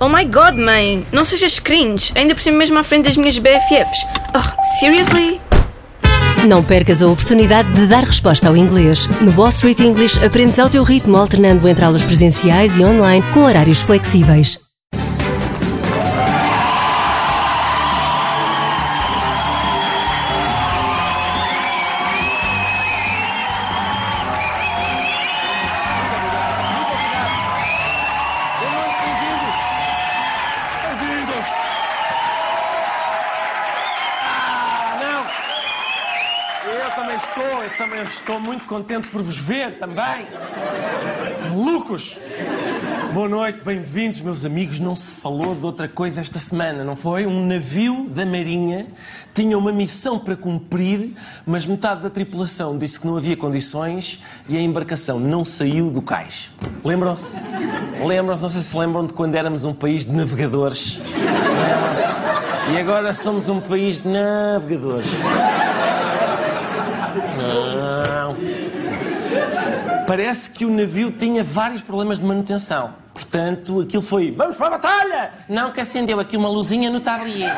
Oh my god, mãe! Não sejas cringe, ainda por cima mesmo à frente das minhas BFFs. Oh, seriously? Não percas a oportunidade de dar resposta ao inglês. No Wall Street English aprendes ao teu ritmo, alternando entre aulas presenciais e online com horários flexíveis. Muito por vos ver também. Malucos! Boa noite, bem-vindos, meus amigos. Não se falou de outra coisa esta semana, não foi? Um navio da Marinha tinha uma missão para cumprir, mas metade da tripulação disse que não havia condições e a embarcação não saiu do cais. Lembram-se? Lembram-se, não sei se lembram de quando éramos um país de navegadores. E agora somos um país de navegadores. Parece que o navio tinha vários problemas de manutenção. Portanto, aquilo foi. Vamos para a batalha! Não, que acendeu aqui uma luzinha no tablier.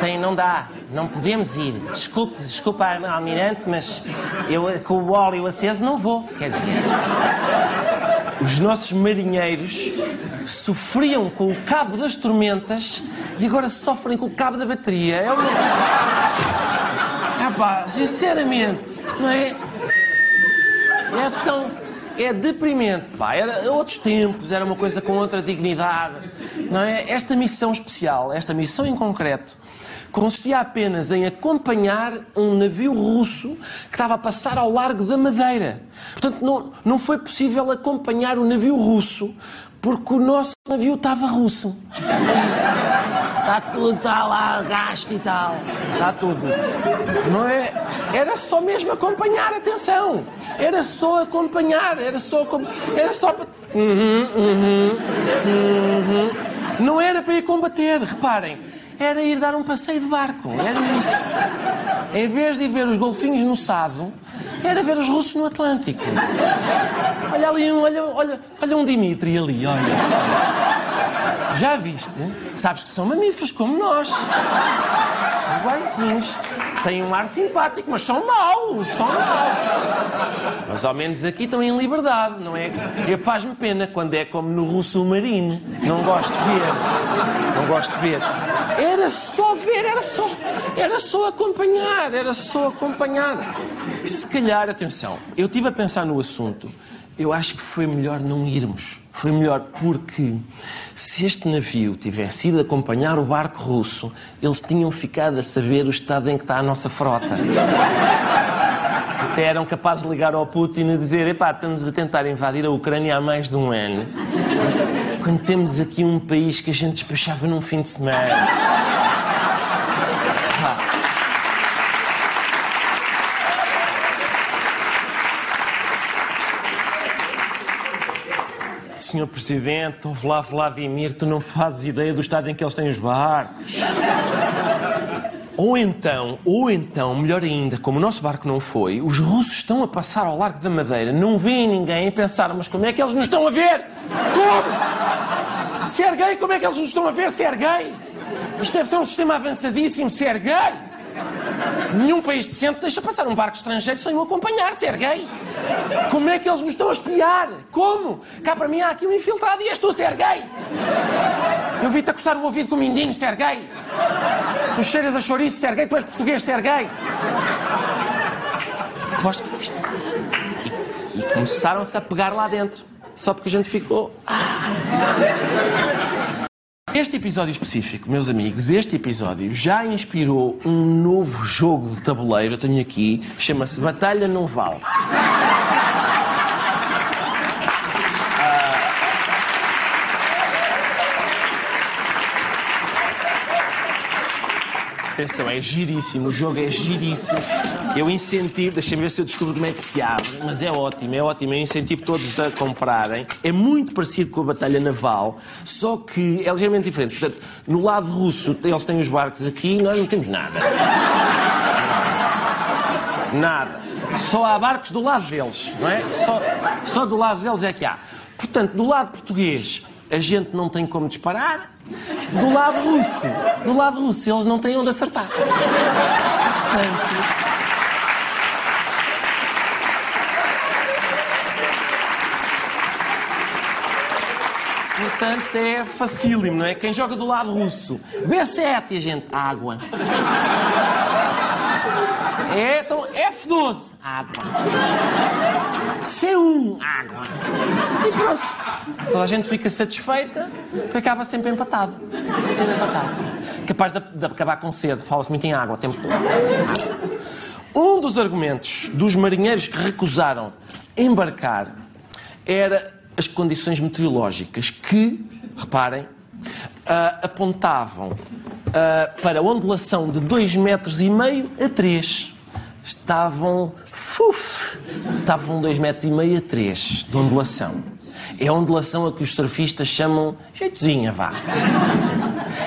Tem, não dá. Não podemos ir. Desculpe, desculpa, Almirante, mas eu com o óleo aceso não vou. Quer dizer. Os nossos marinheiros sofriam com o cabo das tormentas e agora sofrem com o cabo da bateria. É uma. Epá, sinceramente, não é? É tão. É deprimente, pá. Era outros tempos, era uma coisa com outra dignidade. Não é? Esta missão especial, esta missão em concreto, consistia apenas em acompanhar um navio russo que estava a passar ao largo da Madeira. Portanto, não, não foi possível acompanhar o navio russo porque o nosso navio estava russo. Está tudo, está lá, gasto e tal. Está tudo. Não é? Era só mesmo acompanhar, atenção. Era só acompanhar, era só. Era só para. Uhum, uhum, uhum. Não era para ir combater, reparem. Era ir dar um passeio de barco. Era isso. Em vez de ir ver os golfinhos no Sado, era ver os russos no Atlântico. Olha ali um, olha, olha, olha um Dimitri ali, olha. Já viste? Sabes que são mamíferos como nós. São iguaizinhos. Têm um ar simpático, mas são maus, são maus. Mas ao menos aqui estão em liberdade, não é? Faz-me pena quando é como no Russo Marine. Não gosto de ver. Não gosto de ver. Era só ver, era só. Era só acompanhar, era só acompanhar. Se calhar, atenção, eu estive a pensar no assunto. Eu acho que foi melhor não irmos. Foi melhor porque se este navio tivesse ido acompanhar o barco russo, eles tinham ficado a saber o estado em que está a nossa frota. Até eram capazes de ligar ao Putin e dizer: epá, estamos a tentar invadir a Ucrânia há mais de um ano. Quando temos aqui um país que a gente despachava num fim de semana. Senhor Presidente, ouve lá Vladimir, tu não fazes ideia do estado em que eles têm os barcos. Ou então, ou então, melhor ainda, como o nosso barco não foi, os russos estão a passar ao largo da Madeira, não veem ninguém e pensaram, mas como é que eles nos estão a ver? Como? Se gay, como é que eles nos estão a ver? Se gay? Isto deve ser um sistema avançadíssimo, se gay? Nenhum país decente deixa passar um barco estrangeiro sem o acompanhar, ser gay. Como é que eles nos estão a espiar? Como? Cá para mim há aqui um infiltrado e és tu, ser gay. Eu vi-te a coçar o ouvido com o mindinho, ser gay. Tu cheiras a chouriço, ser gay. Tu és português, ser gay. Que isto. E, e começaram-se a pegar lá dentro. Só porque a gente ficou. Este episódio específico, meus amigos, este episódio já inspirou um novo jogo de tabuleiro. Eu tenho aqui, chama-se Batalha Não Vale. Atenção, é giríssimo, o jogo é giríssimo. Eu incentivo, deixa-me ver se eu descubro como é que se abre, mas é ótimo, é ótimo. Eu incentivo todos a comprarem. É muito parecido com a Batalha Naval, só que é ligeiramente diferente. Portanto, no lado russo, eles têm os barcos aqui, nós não temos nada. Nada. Só há barcos do lado deles, não é? Só, só do lado deles é que há. Portanto, do lado português, a gente não tem como disparar. Do lado russo, do lado russo, eles não têm onde acertar. Portanto, Portanto, é facílimo, não é? Quem joga do lado russo, B7 e a gente, água. É, então, F12, água. C1, água. E pronto. Toda a gente fica satisfeita, porque acaba sempre empatado. Sempre empatado. Capaz de, de acabar com sede. Fala-se muito em água o tempo todo. Um dos argumentos dos marinheiros que recusaram embarcar era as condições meteorológicas que, reparem, uh, apontavam uh, para ondulação de 2 metros e meio a 3. Estavam, uf, estavam 2 metros e meio a 3 de ondulação. É a ondulação a que os surfistas chamam jeitozinha, vá.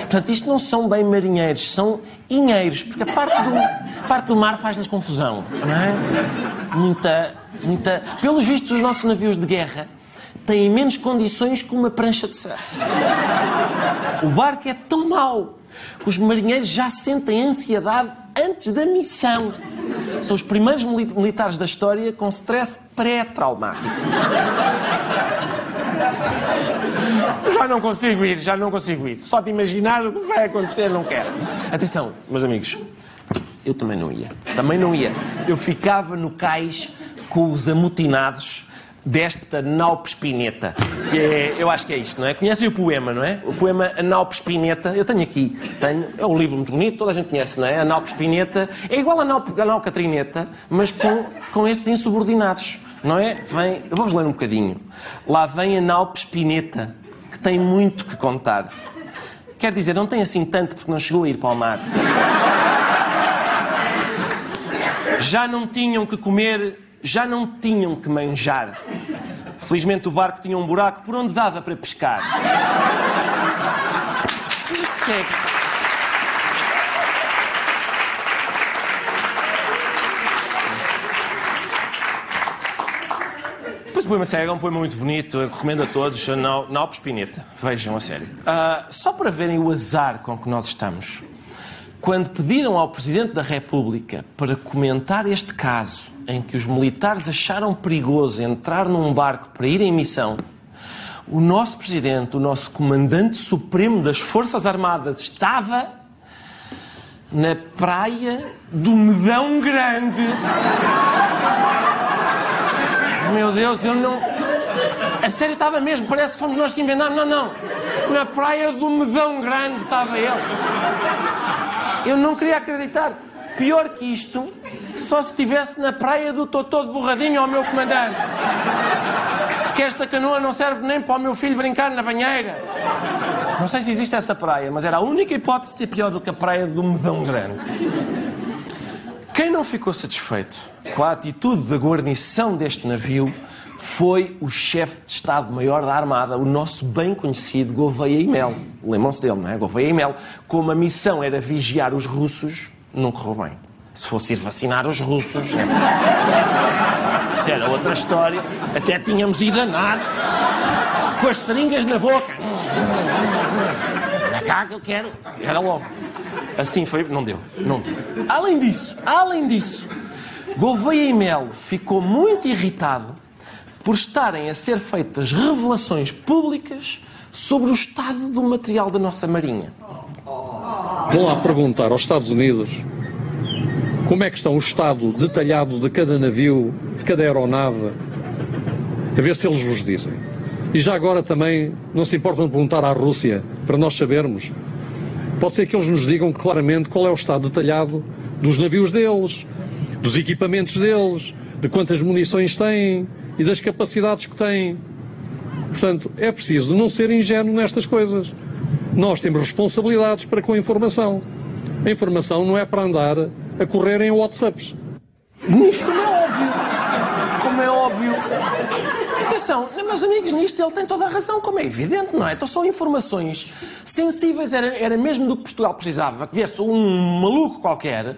Portanto, isto não são bem marinheiros, são inheiros, porque a parte do, parte do mar faz-lhes confusão, não é? Muita, muita... Pelos vistos, os nossos navios de guerra têm menos condições que uma prancha de surf. O barco é tão mau que os marinheiros já sentem ansiedade antes da missão. São os primeiros militares da história com stress pré-traumático. Já não consigo ir, já não consigo ir. Só de imaginar o que vai acontecer, não quero. Atenção, meus amigos, eu também não ia. Também não ia. Eu ficava no cais com os amotinados desta Naupespineta, que é, eu acho que é isto, não é? Conhecem o poema, não é? O poema A Naupespineta, eu tenho aqui, tenho, é um livro muito bonito, toda a gente conhece, não é? A Naupespineta é igual a Naup, a Naupcatrineta, mas com, com estes insubordinados, não é? Vem, eu vou-vos ler um bocadinho. Lá vem a Naupespineta, que tem muito que contar. Quer dizer, não tem assim tanto porque não chegou a ir para o mar. Já não tinham que comer já não tinham que manjar. Felizmente o barco tinha um buraco por onde dava para pescar. segue. Depois o poema segue, é um poema muito bonito, eu recomendo a todos, na, na Pineta. Vejam a sério. Uh, só para verem o azar com que nós estamos. Quando pediram ao Presidente da República para comentar este caso, em que os militares acharam perigoso entrar num barco para ir em missão, o nosso presidente, o nosso comandante supremo das Forças Armadas, estava na praia do Medão Grande. Meu Deus, eu não. A sério estava mesmo, parece que fomos nós que inventámos. Não, não. Na praia do Medão Grande estava ele. Eu não queria acreditar. Pior que isto, só se estivesse na praia do Totó de Borradinho ao meu comandante. Porque esta canoa não serve nem para o meu filho brincar na banheira. Não sei se existe essa praia, mas era a única hipótese de ser pior do que a praia do Medão Grande. Quem não ficou satisfeito com a atitude da guarnição deste navio foi o chefe de Estado-Maior da Armada, o nosso bem conhecido Gouveia e Mel. Lembram-se dele, não é? Gouveia e Mel. Como a missão era vigiar os russos, não correu bem. Se fosse ir vacinar os russos, é... isso era outra história. Até tínhamos ido a nada, com as seringas na boca. Na cá que eu quero, era logo. Assim foi, não deu, não deu. Além disso, além disso, Gouveia e Melo ficou muito irritado por estarem a ser feitas revelações públicas sobre o estado do material da nossa Marinha. Vão lá perguntar aos Estados Unidos como é que está o estado detalhado de cada navio, de cada aeronave, a ver se eles vos dizem. E já agora também não se importam de perguntar à Rússia, para nós sabermos. Pode ser que eles nos digam claramente qual é o estado detalhado dos navios deles, dos equipamentos deles, de quantas munições têm e das capacidades que têm. Portanto, é preciso não ser ingênuo nestas coisas. Nós temos responsabilidades para com a informação. A informação não é para andar a correr em WhatsApps. Isto como é óbvio. Como é óbvio. Atenção, meus amigos, nisto ele tem toda a razão, como é evidente, não é? Então são informações sensíveis, era, era mesmo do que Portugal precisava, que viesse um maluco qualquer,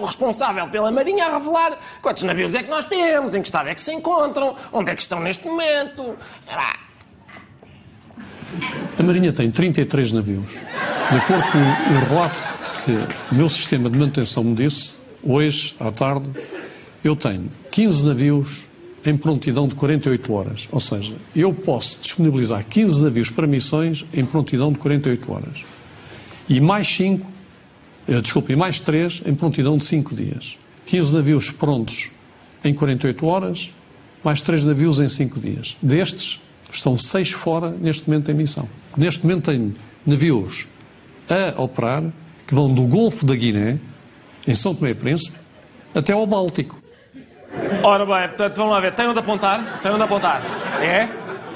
o responsável pela Marinha, a revelar quantos navios é que nós temos, em que estado é que se encontram, onde é que estão neste momento. A Marinha tem 33 navios. De acordo com o relato que o meu sistema de manutenção me disse, hoje, à tarde, eu tenho 15 navios em prontidão de 48 horas. Ou seja, eu posso disponibilizar 15 navios para missões em prontidão de 48 horas. E mais 5, eh, desculpe, mais 3 em prontidão de 5 dias. 15 navios prontos em 48 horas, mais 3 navios em 5 dias. Destes, estão 6 fora neste momento em missão. Neste momento tenho navios a operar que vão do Golfo da Guiné, em São Tomé e Príncipe, até ao Báltico. Ora bem, portanto, vamos lá ver. Tem onde apontar? Tem onde apontar? É?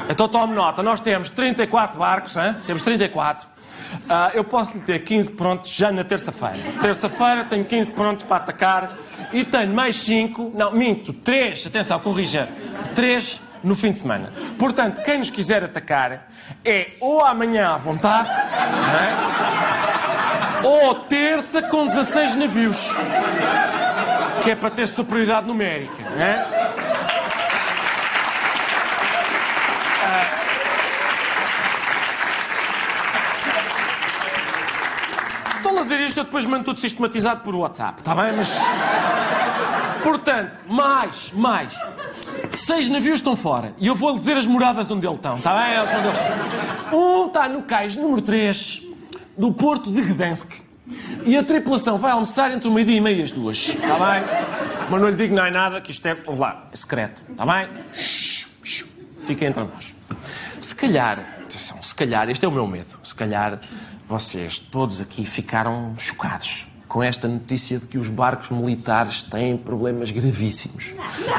Então tome nota. Nós temos 34 barcos, hein? temos 34. Uh, eu posso lhe ter 15 prontos já na terça-feira. Terça-feira tenho 15 prontos para atacar e tenho mais 5, não, minto, 3, atenção, corrija, 3 no fim de semana. Portanto, quem nos quiser atacar é ou amanhã à vontade, é? ou terça com 16 navios que é para ter superioridade numérica, não é? Estou a dizer isto, eu depois mando tudo sistematizado por WhatsApp, está bem? Mas. Portanto, mais, mais. Seis navios estão fora. E eu vou-lhe dizer as moradas onde eles estão, está bem? Onde eles estão. Um está no cais número 3 do Porto de Gdansk. E a tripulação vai almoçar entre o meio-dia e meia e as duas. Está bem? Mas não lhe digo não é nada, que isto é, lá, é secreto. Está bem? Fica entre nós. Se calhar, atenção, se calhar, este é o meu medo, se calhar vocês todos aqui ficaram chocados com esta notícia de que os barcos militares têm problemas gravíssimos.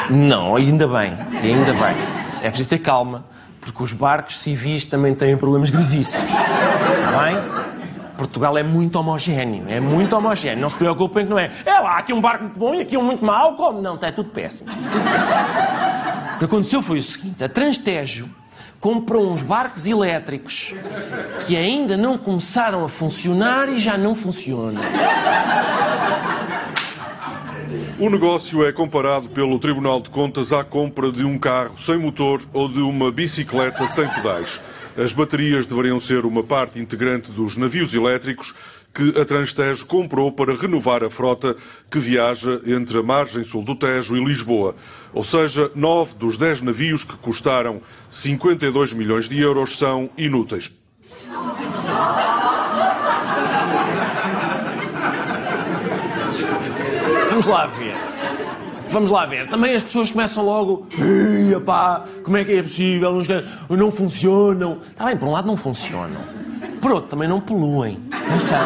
Não, ainda bem, ainda bem. É preciso ter calma, porque os barcos civis também têm problemas gravíssimos. Está bem? Portugal é muito homogéneo, é muito homogéneo. Não se preocupem que não é. É lá, aqui um barco muito bom e aqui um muito mau, como? Não, está tudo péssimo. O que aconteceu foi o seguinte: a Transtejo comprou uns barcos elétricos que ainda não começaram a funcionar e já não funcionam. O negócio é comparado pelo Tribunal de Contas à compra de um carro sem motor ou de uma bicicleta sem pedais. As baterias deveriam ser uma parte integrante dos navios elétricos que a Transtejo comprou para renovar a frota que viaja entre a margem sul do Tejo e Lisboa. Ou seja, nove dos dez navios que custaram 52 milhões de euros são inúteis. Vamos lá ver. Vamos lá ver. Também as pessoas começam logo. Pá, como é que é possível? Não funcionam. Está bem, por um lado não funcionam. Por outro, também não poluem. Atenção.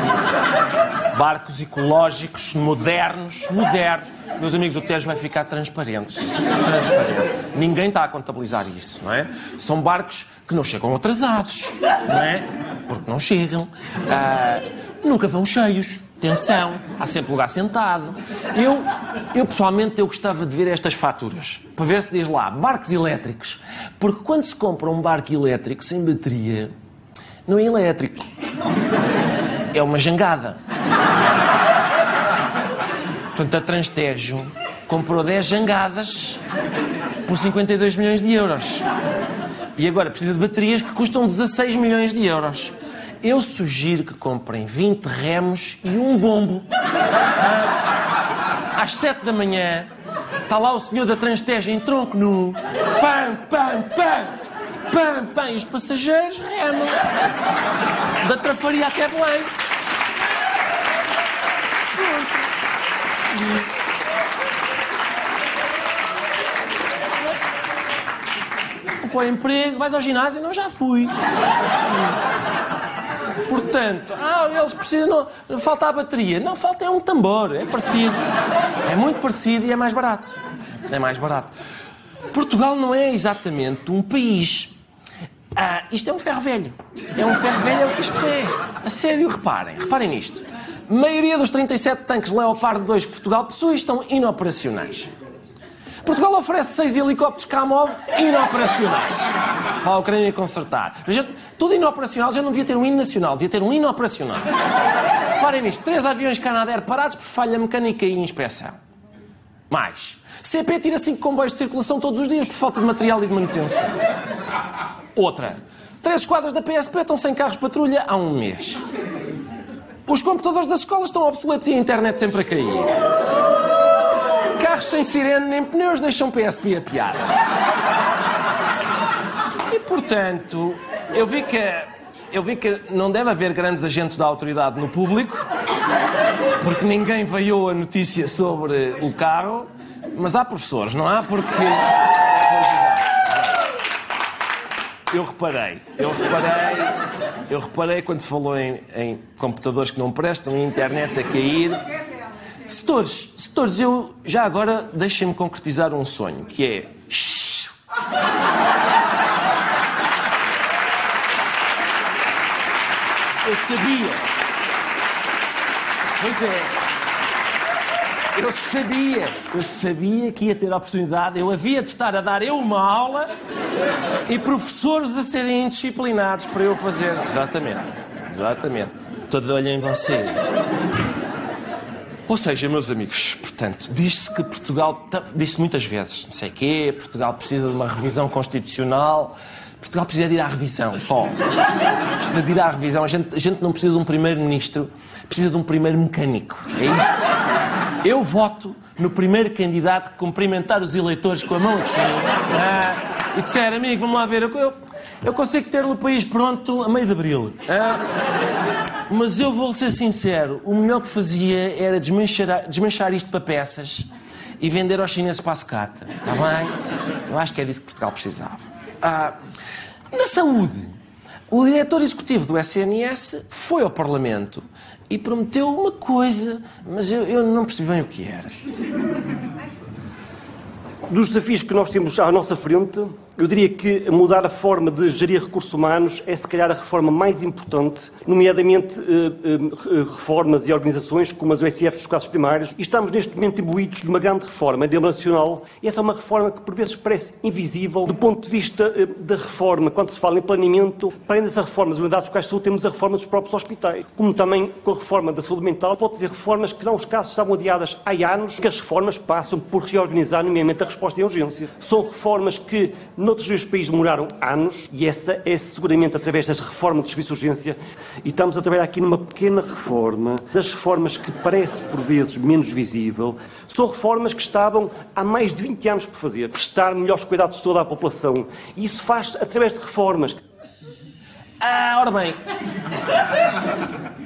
Barcos ecológicos, modernos, modernos. Meus amigos, o Tejo vai ficar transparente. transparente. Ninguém está a contabilizar isso, não é? São barcos que não chegam atrasados, não é? Porque não chegam. Ah, nunca vão cheios. Atenção, há sempre lugar sentado. Eu, eu pessoalmente, eu gostava de ver estas faturas, para ver se diz lá, barcos elétricos. Porque quando se compra um barco elétrico sem bateria, não é elétrico. É uma jangada. Portanto, a Transtejo comprou 10 jangadas por 52 milhões de euros. E agora precisa de baterias que custam 16 milhões de euros. Eu sugiro que comprem 20 remos e um bombo. Às 7 da manhã, está lá o senhor da Transteja em tronco nu. Pam, pam, pam. Pam, pam. E os passageiros remam. Da Trafaria até Belém. Põe emprego, vais ao ginásio? Não, já fui. Portanto, ah, eles precisam. Falta a bateria. Não, falta é um tambor. É parecido. É muito parecido e é mais barato. É mais barato. Portugal não é exatamente um país. Ah, isto é um ferro velho. É um ferro velho, é o que isto é. A sério, reparem. Reparem nisto. A maioria dos 37 tanques Leopard 2 que Portugal possui estão inoperacionais. Portugal oferece seis helicópteros Kamov inoperacionais para a Ucrânia consertar. Tudo inoperacional já não devia ter um hino nacional, devia ter um hino operacional. Reparem nisto: três aviões Canadair parados por falha mecânica e inspeção. Mais. CP tira cinco comboios de circulação todos os dias por falta de material e de manutenção. Outra. Três esquadras da PSP estão sem carros patrulha há um mês. Os computadores das escolas estão obsoletos e a internet sempre a cair. Carros sem sirene nem pneus deixam PSP a piar. E portanto, eu vi que eu vi que não deve haver grandes agentes da autoridade no público, porque ninguém veio a notícia sobre o carro, mas há professores, não há? Porque. Eu reparei, eu reparei, eu reparei quando se falou em, em computadores que não prestam, em internet a cair. Setores, setores, eu já agora deixem-me concretizar um sonho, que é. Eu sabia. Pois é. Eu sabia, eu sabia que ia ter a oportunidade, eu havia de estar a dar eu uma aula e professores a serem indisciplinados para eu fazer. Exatamente, exatamente. De olho em você. Ou seja, meus amigos, portanto, diz-se que Portugal, disse muitas vezes, não sei o quê, Portugal precisa de uma revisão constitucional. Portugal precisa de ir à revisão, só. Precisa de ir à revisão. A gente, a gente não precisa de um primeiro-ministro, precisa de um primeiro mecânico. É isso. Eu voto no primeiro candidato que cumprimentar os eleitores com a mão assim. Ah, e disser, amigo, vamos lá ver, eu, eu consigo ter o país pronto a meio de abril. Ah, mas eu vou ser sincero, o melhor que fazia era desmanchar, desmanchar isto para peças e vender aos chineses para a sucata. Está bem? Eu acho que é disso que Portugal precisava. Ah, na saúde, o diretor executivo do SNS foi ao Parlamento e prometeu uma coisa, mas eu, eu não percebi bem o que era. Dos desafios que nós temos à nossa frente, eu diria que mudar a forma de gerir recursos humanos é, se calhar, a reforma mais importante, nomeadamente eh, eh, reformas e organizações como as USF dos casos primários, e estamos neste momento imbuídos de uma grande reforma a nível nacional, e essa é uma reforma que, por vezes, parece invisível do ponto de vista eh, da reforma. Quando se fala em planeamento, para além dessa reforma das unidades locais de saúde, temos a reforma dos próprios hospitais, como também com a reforma da saúde mental, vou dizer reformas que, não os casos, estavam adiadas há anos, que as reformas passam por reorganizar, nomeadamente, a resposta em urgência. São reformas que, Noutros dois países demoraram anos e essa é seguramente através das reformas de serviço de urgência e estamos a trabalhar aqui numa pequena reforma, das reformas que parece por vezes menos visível, são reformas que estavam há mais de 20 anos por fazer, prestar melhores cuidados de toda a população. E isso faz através de reformas. Ah, ora bem,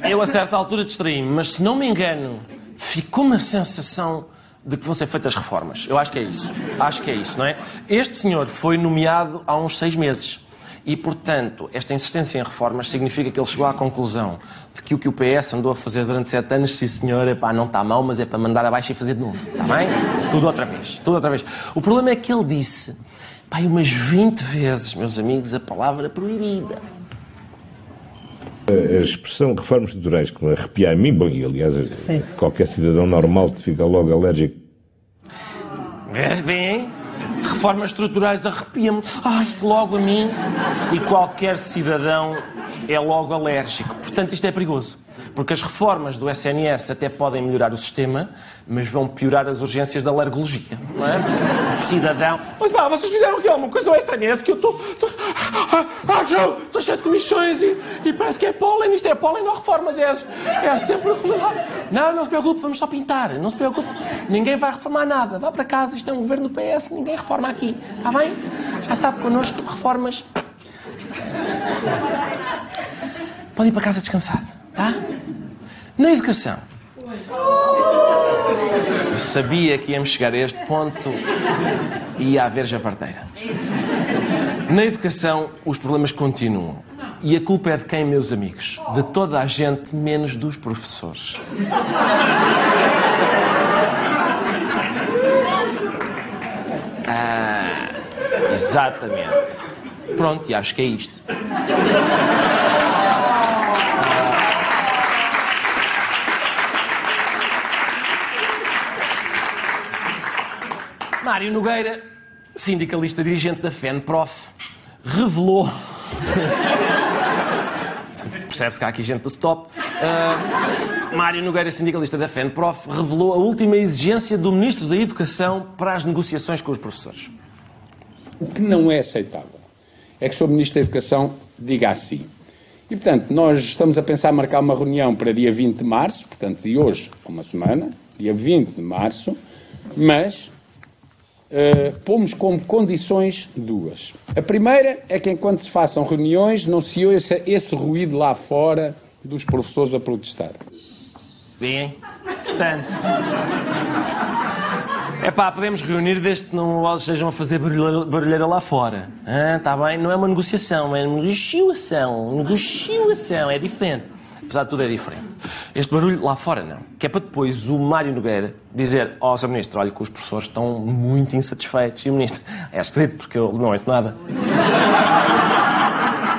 eu a certa altura distraí-me, mas se não me engano, ficou uma sensação de que vão ser feitas reformas. Eu acho que é isso. Acho que é isso, não é? Este senhor foi nomeado há uns seis meses. E, portanto, esta insistência em reformas significa que ele chegou à conclusão de que o que o PS andou a fazer durante sete anos, sim senhor, é pá, não está mal, mas é para mandar abaixo e fazer de novo. Está bem? Tudo outra vez. Tudo outra vez. O problema é que ele disse, pá, umas 20 vezes, meus amigos, a palavra proibida. A expressão reformas estruturais que me arrepia a mim, bom, e aliás, Sim. qualquer cidadão normal fica logo alérgico. É, vem, reformas estruturais arrepia-me. Ai, logo a mim. E qualquer cidadão é logo alérgico. Portanto, isto é perigoso. Porque as reformas do SNS até podem melhorar o sistema, mas vão piorar as urgências da alergologia. Não é? O cidadão. Mas pá, vocês fizeram aqui alguma coisa ao SNS que eu estou. Ah, estou cheio de comissões e, e, parece que é pólen. Isto é pólen, não reformas. É, é sempre. Não, não se preocupe, vamos só pintar. Não se preocupe. Ninguém vai reformar nada. Vá para casa, isto é um governo do PS, ninguém reforma aqui. Está bem? Já sabe connosco, reformas. Pode ir para casa descansado, tá? Na educação. Eu sabia que íamos chegar a este ponto e ia haver javardeira. Na educação, os problemas continuam. E a culpa é de quem, meus amigos? De toda a gente, menos dos professores. Ah, exatamente. Pronto, e acho que é isto. Mário Nogueira, sindicalista dirigente da FENPROF, revelou. Percebe-se que há aqui gente do stop. Uh, Mário Nogueira, sindicalista da FENPROF, revelou a última exigência do Ministro da Educação para as negociações com os professores. O que não é aceitável é que o Sr. Ministro da Educação diga assim. E, portanto, nós estamos a pensar marcar uma reunião para dia 20 de março, portanto, de hoje a uma semana, dia 20 de março, mas uh, pomos como condições duas. A primeira é que, enquanto se façam reuniões, não se ouça esse ruído lá fora dos professores a protestar. Bem, portanto. É pá, podemos reunir desde que não estejam a fazer barulheira lá fora. Está bem? Não é uma negociação, é uma negociação. Negociação, é diferente. Apesar de tudo, é diferente. Este barulho lá fora, não. Que é para depois o Mário Nogueira dizer: Ó, oh, Sr. Ministro, olha que os professores estão muito insatisfeitos. E o Ministro, é esquisito, porque eu não ouço nada.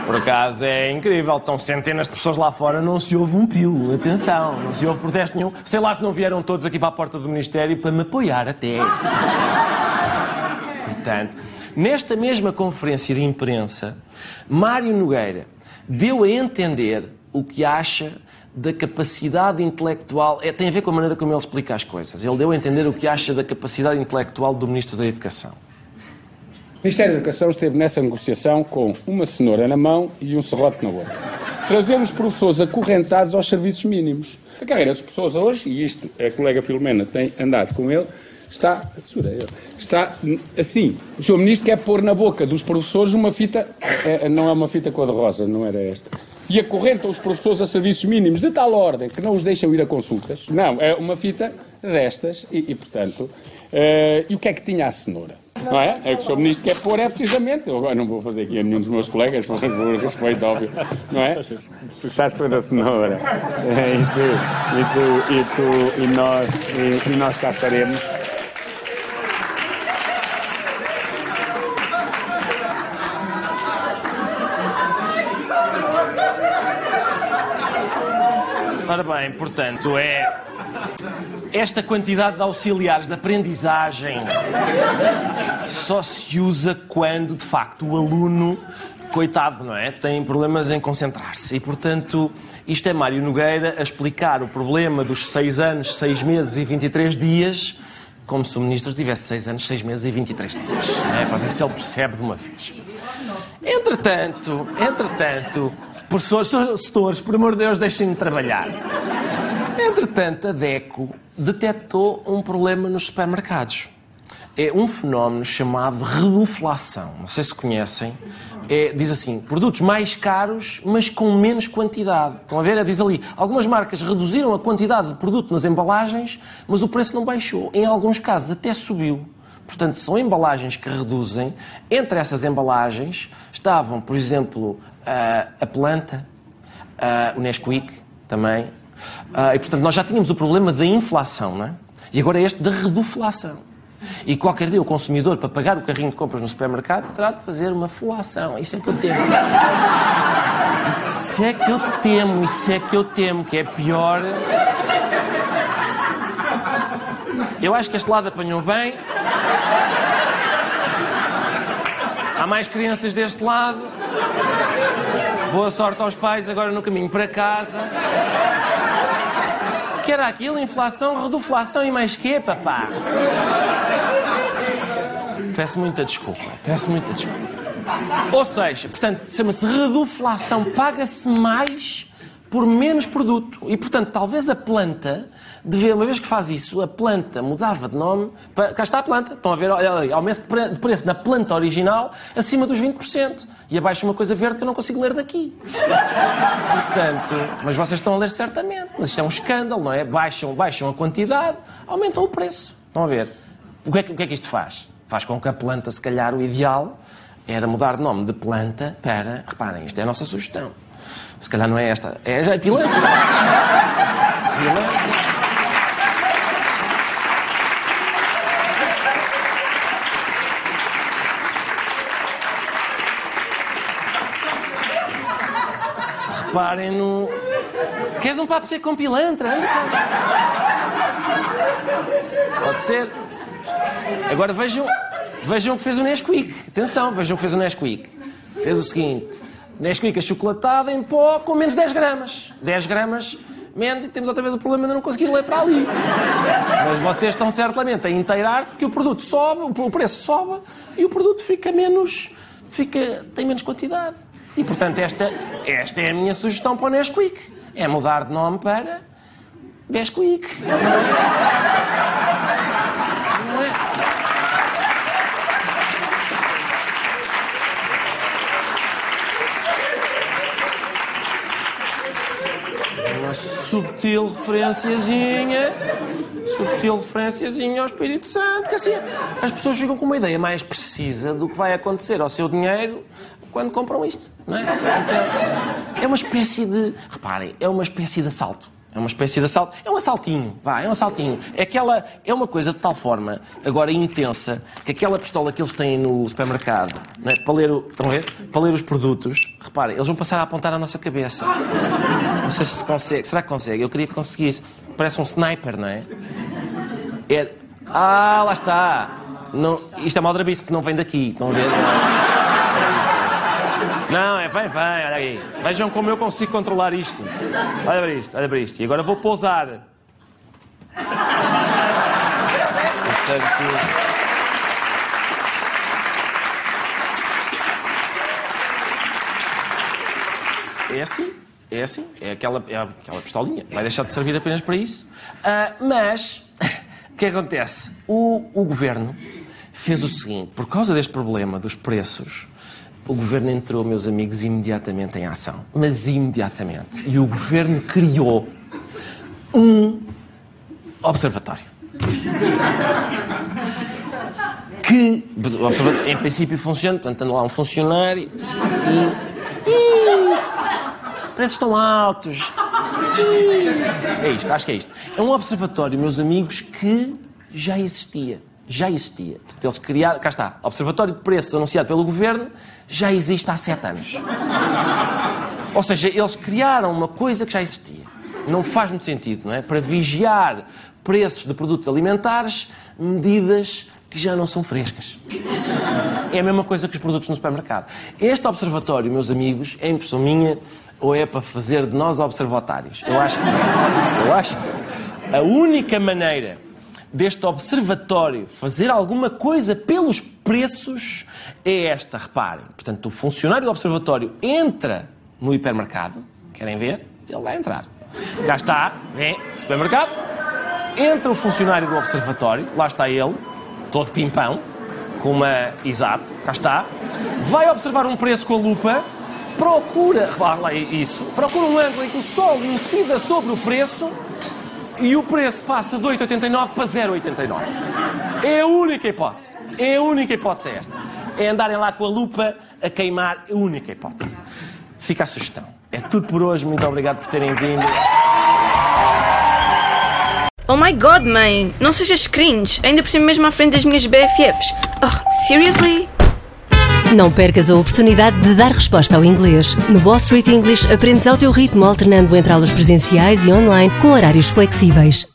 Por acaso é incrível, estão centenas de pessoas lá fora, não se ouve um pio. Atenção, não se ouve protesto nenhum. Sei lá se não vieram todos aqui para a porta do Ministério para me apoiar até. Portanto, nesta mesma conferência de imprensa, Mário Nogueira deu a entender o que acha da capacidade intelectual. É, tem a ver com a maneira como ele explica as coisas. Ele deu a entender o que acha da capacidade intelectual do Ministro da Educação. O Ministério da Educação esteve nessa negociação com uma cenoura na mão e um serrote na outra. Trazer os professores acorrentados aos serviços mínimos. A carreira dos professores hoje, e isto a colega Filomena tem andado com ele, está, está assim. O Sr. Ministro quer pôr na boca dos professores uma fita, é, não é uma fita cor-de-rosa, não era esta, e acorrentam os professores a serviços mínimos de tal ordem que não os deixam ir a consultas. Não, é uma fita destas e, e portanto, uh, e o que é que tinha a cenoura? Não é? É o que o Sr. Ministro quer pôr, é precisamente. Eu agora não vou fazer aqui a nenhum dos meus colegas, por respeito, óbvio. Não é? Porque estás pôr a cenoura. É, e tu, e tu, e tu, e nós, e, e nós cá estaremos. Ora bem, portanto, é esta quantidade de auxiliares de aprendizagem só se usa quando, de facto, o aluno, coitado, não é? Tem problemas em concentrar-se. E, portanto, isto é Mário Nogueira a explicar o problema dos 6 anos, 6 meses e 23 dias, como se o ministro tivesse 6 anos, 6 meses e 23 dias. É? Para ver se ele percebe de uma vez. Entretanto, entretanto, professores, setores, por amor de Deus, deixem-me trabalhar. Entretanto, a DECO detectou um problema nos supermercados. É um fenómeno chamado reduflação. Não sei se conhecem. É, diz assim, produtos mais caros, mas com menos quantidade. Estão a ver? É, diz ali, algumas marcas reduziram a quantidade de produto nas embalagens, mas o preço não baixou. Em alguns casos até subiu. Portanto, são embalagens que reduzem. Entre essas embalagens estavam, por exemplo, a planta, o Nesquik também, Uh, e, portanto, nós já tínhamos o problema da inflação, não é? E agora este da reduflação. E qualquer dia o consumidor, para pagar o carrinho de compras no supermercado, terá de fazer uma flação. Isso é que eu temo. Isso é que eu temo, isso é que eu temo, que é pior. Eu acho que este lado apanhou bem. Há mais crianças deste lado. Boa sorte aos pais agora no caminho para casa que era aquilo? Inflação, reduflação e mais quê, papá? Peço muita desculpa. Peço muita desculpa. Ou seja, portanto, chama-se reduflação. Paga-se mais por menos produto. E, portanto, talvez a planta, devia, uma vez que faz isso, a planta mudava de nome. Para, cá está a planta. Estão a ver, olha ali, aumento de preço na planta original acima dos 20%. E abaixo uma coisa verde que eu não consigo ler daqui. Portanto, mas vocês estão a ler certamente. Mas isto é um escândalo, não é? Baixam, baixam a quantidade, aumentam o preço. Estão a ver? O que, é que, o que é que isto faz? Faz com que a planta, se calhar, o ideal era mudar de nome de planta para. Reparem, isto é a nossa sugestão se calhar não é esta. É já é pilantra. pilantra. Reparem no. Queres um papo ser com pilantra? Pode ser. Agora vejam, vejam o que fez o Nesquik. Atenção, vejam o que fez o Nesquik. Fez o seguinte: Nesquik chocolatada em pó com menos 10 gramas. 10 gramas menos e temos outra vez o problema de não conseguir ler para ali. Mas vocês estão certamente a inteirar-se de que o produto sobe, o preço sobe e o produto fica menos. Fica, tem menos quantidade. E, portanto, esta, esta é a minha sugestão para o Nesquik. É mudar de nome para Besquik. Subtil referenciazinha, subtil referenciazinha ao Espírito Santo, que assim as pessoas ficam com uma ideia mais precisa do que vai acontecer ao seu dinheiro quando compram isto, não é? Então, é uma espécie de, reparem, é uma espécie de assalto. É uma espécie de assalto. É um assaltinho, vá, é um assaltinho. É, aquela, é uma coisa de tal forma, agora intensa, que aquela pistola que eles têm no supermercado, é? para, ler o, estão a ver? para ler os produtos, reparem, eles vão passar a apontar à nossa cabeça. Não sei se consegue. Será que consegue? Eu queria que conseguisse. Parece um sniper, não é? é... Ah, lá está. Não, isto é uma aldrabice, porque não vem daqui. Estão a ver? Não, é vem, vem, olha aí. Vejam como eu consigo controlar isto. Olha para isto, olha para isto. E agora vou pousar. É assim, é assim. É aquela, é aquela pistolinha. Vai deixar de servir apenas para isso. Uh, mas, o que acontece? O, o governo fez o seguinte: por causa deste problema dos preços o governo entrou, meus amigos, imediatamente em ação. Mas imediatamente. E o governo criou um observatório. que, em princípio, funciona. Portanto, anda lá um funcionário e. Preços estão altos. É isto, acho que é isto. É um observatório, meus amigos, que já existia já existia. Portanto, eles criaram. Cá está. Observatório de Preços anunciado pelo governo já existe há sete anos. Ou seja, eles criaram uma coisa que já existia. Não faz muito sentido, não é? Para vigiar preços de produtos alimentares, medidas que já não são frescas. É a mesma coisa que os produtos no supermercado. Este observatório, meus amigos, é impressão minha ou é para fazer de nós observatórios? Eu acho que Eu acho que a única maneira deste observatório fazer alguma coisa pelos preços é esta, reparem. Portanto, o funcionário do observatório entra no hipermercado, querem ver? Ele vai entrar. Cá está, vem, supermercado. Entra o funcionário do observatório, lá está ele, todo pimpão, com uma. Exato, cá está. Vai observar um preço com a lupa, procura. Lá, isso. Procura um ângulo em que o sol incida sobre o preço e o preço passa de 8,89 para 0,89. É a única hipótese. É a única hipótese é esta. É andarem lá com a lupa a queimar. É a única hipótese. Fica a sugestão. É tudo por hoje. Muito obrigado por terem vindo. Oh my god, mãe! Não sejas cringe, ainda por cima mesmo à frente das minhas BFFs. Oh, seriously? Não percas a oportunidade de dar resposta ao inglês. No Wall Street English aprendes ao teu ritmo alternando entre aulas presenciais e online com horários flexíveis.